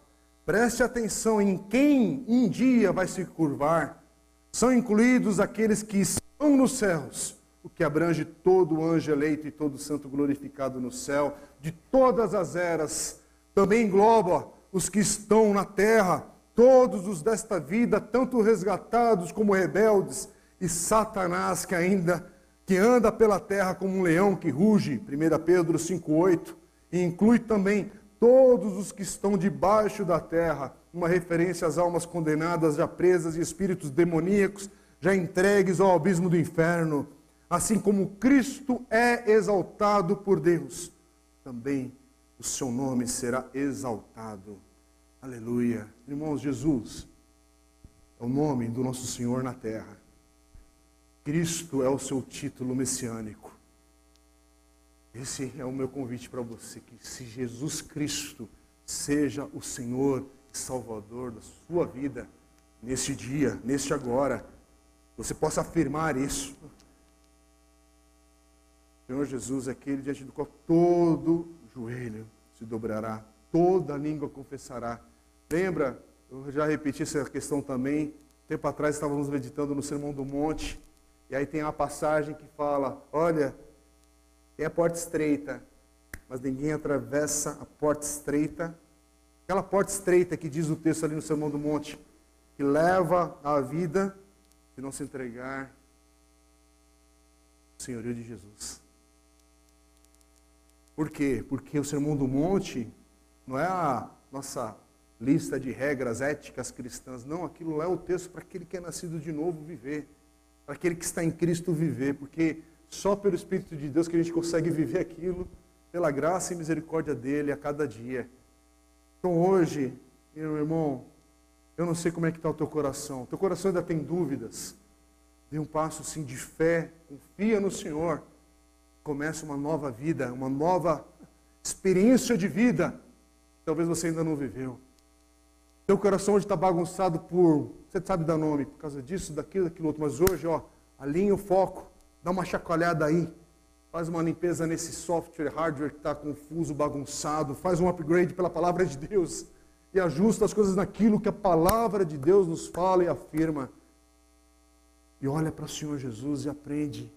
Preste atenção em quem um dia vai se curvar. São incluídos aqueles que estão nos céus, o que abrange todo anjo eleito e todo santo glorificado no céu, de todas as eras. Também engloba os que estão na terra, todos os desta vida, tanto resgatados como rebeldes, e Satanás que ainda que anda pela terra como um leão que ruge, 1 Pedro 5,8, e inclui também todos os que estão debaixo da terra, uma referência às almas condenadas, já presas e espíritos demoníacos, já entregues ao abismo do inferno, assim como Cristo é exaltado por Deus, também o seu nome será exaltado. Aleluia. Irmãos, Jesus é o nome do nosso Senhor na terra. Cristo é o seu título messiânico. Esse é o meu convite para você, que se Jesus Cristo seja o Senhor e Salvador da sua vida, nesse dia, neste agora, você possa afirmar isso. Senhor Jesus é aquele diante do qual todo joelho se dobrará, toda língua confessará. Lembra, eu já repeti essa questão também, tempo atrás estávamos meditando no Sermão do Monte, e aí tem uma passagem que fala: olha, tem a porta estreita, mas ninguém atravessa a porta estreita. Aquela porta estreita que diz o texto ali no Sermão do Monte, que leva à vida se não se entregar ao senhorio de Jesus. Por quê? Porque o Sermão do Monte não é a nossa lista de regras éticas cristãs, não, aquilo lá é o texto para aquele que é nascido de novo viver para aquele que está em Cristo viver, porque só pelo Espírito de Deus que a gente consegue viver aquilo, pela graça e misericórdia dele a cada dia. Então hoje, meu irmão, eu não sei como é que está o teu coração. Teu coração ainda tem dúvidas. Dê um passo sim de fé, confia no Senhor. Começa uma nova vida, uma nova experiência de vida. Talvez você ainda não viveu. Teu coração hoje está bagunçado por, você sabe dar nome, por causa disso, daquilo, daquilo outro. Mas hoje, ó, alinha o foco, dá uma chacoalhada aí, faz uma limpeza nesse software, hardware que está confuso, bagunçado, faz um upgrade pela palavra de Deus e ajusta as coisas naquilo que a palavra de Deus nos fala e afirma. E olha para o Senhor Jesus e aprende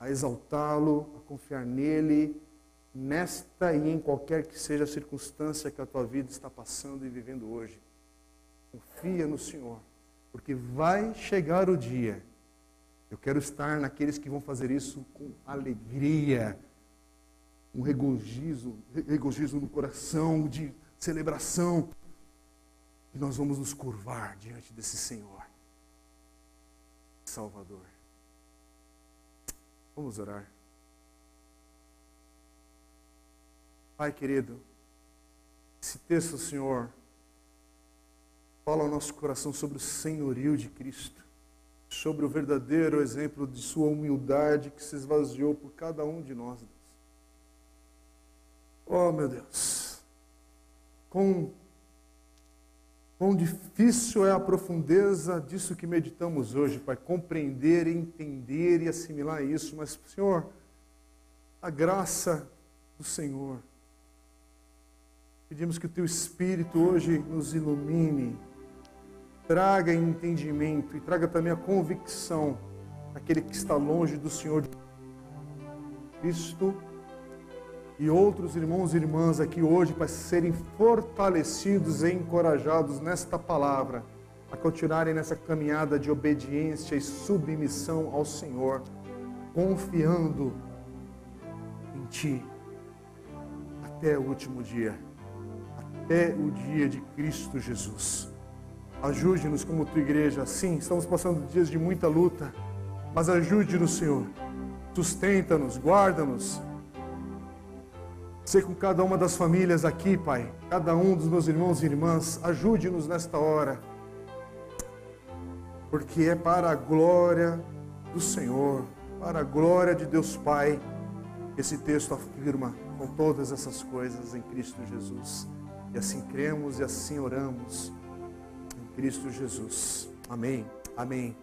a exaltá-lo, a confiar nele, nesta e em qualquer que seja a circunstância que a tua vida está passando e vivendo hoje. Confia no Senhor, porque vai chegar o dia. Eu quero estar naqueles que vão fazer isso com alegria, um regozijo, regozijo no coração, de celebração. E nós vamos nos curvar diante desse Senhor, Salvador. Vamos orar. Pai querido, esse texto, Senhor, fala ao nosso coração sobre o senhorio de Cristo, sobre o verdadeiro exemplo de Sua humildade que se esvaziou por cada um de nós. Deus. Oh, meu Deus, quão, quão difícil é a profundeza disso que meditamos hoje, Pai, compreender, entender e assimilar isso, mas, Senhor, a graça do Senhor Pedimos que o Teu Espírito hoje nos ilumine, traga entendimento e traga também a convicção daquele que está longe do Senhor Cristo e outros irmãos e irmãs aqui hoje para serem fortalecidos e encorajados nesta palavra a continuarem nessa caminhada de obediência e submissão ao Senhor, confiando em Ti até o último dia, até o dia de Cristo Jesus. Ajude-nos como tua igreja, sim, estamos passando dias de muita luta, mas ajude-nos, Senhor. Sustenta-nos, guarda-nos. Ser com cada uma das famílias aqui, Pai, cada um dos meus irmãos e irmãs, ajude-nos nesta hora porque é para a glória do Senhor, para a glória de Deus Pai, esse texto afirma com todas essas coisas em Cristo Jesus. E assim cremos e assim oramos Cristo Jesus. Amém. Amém.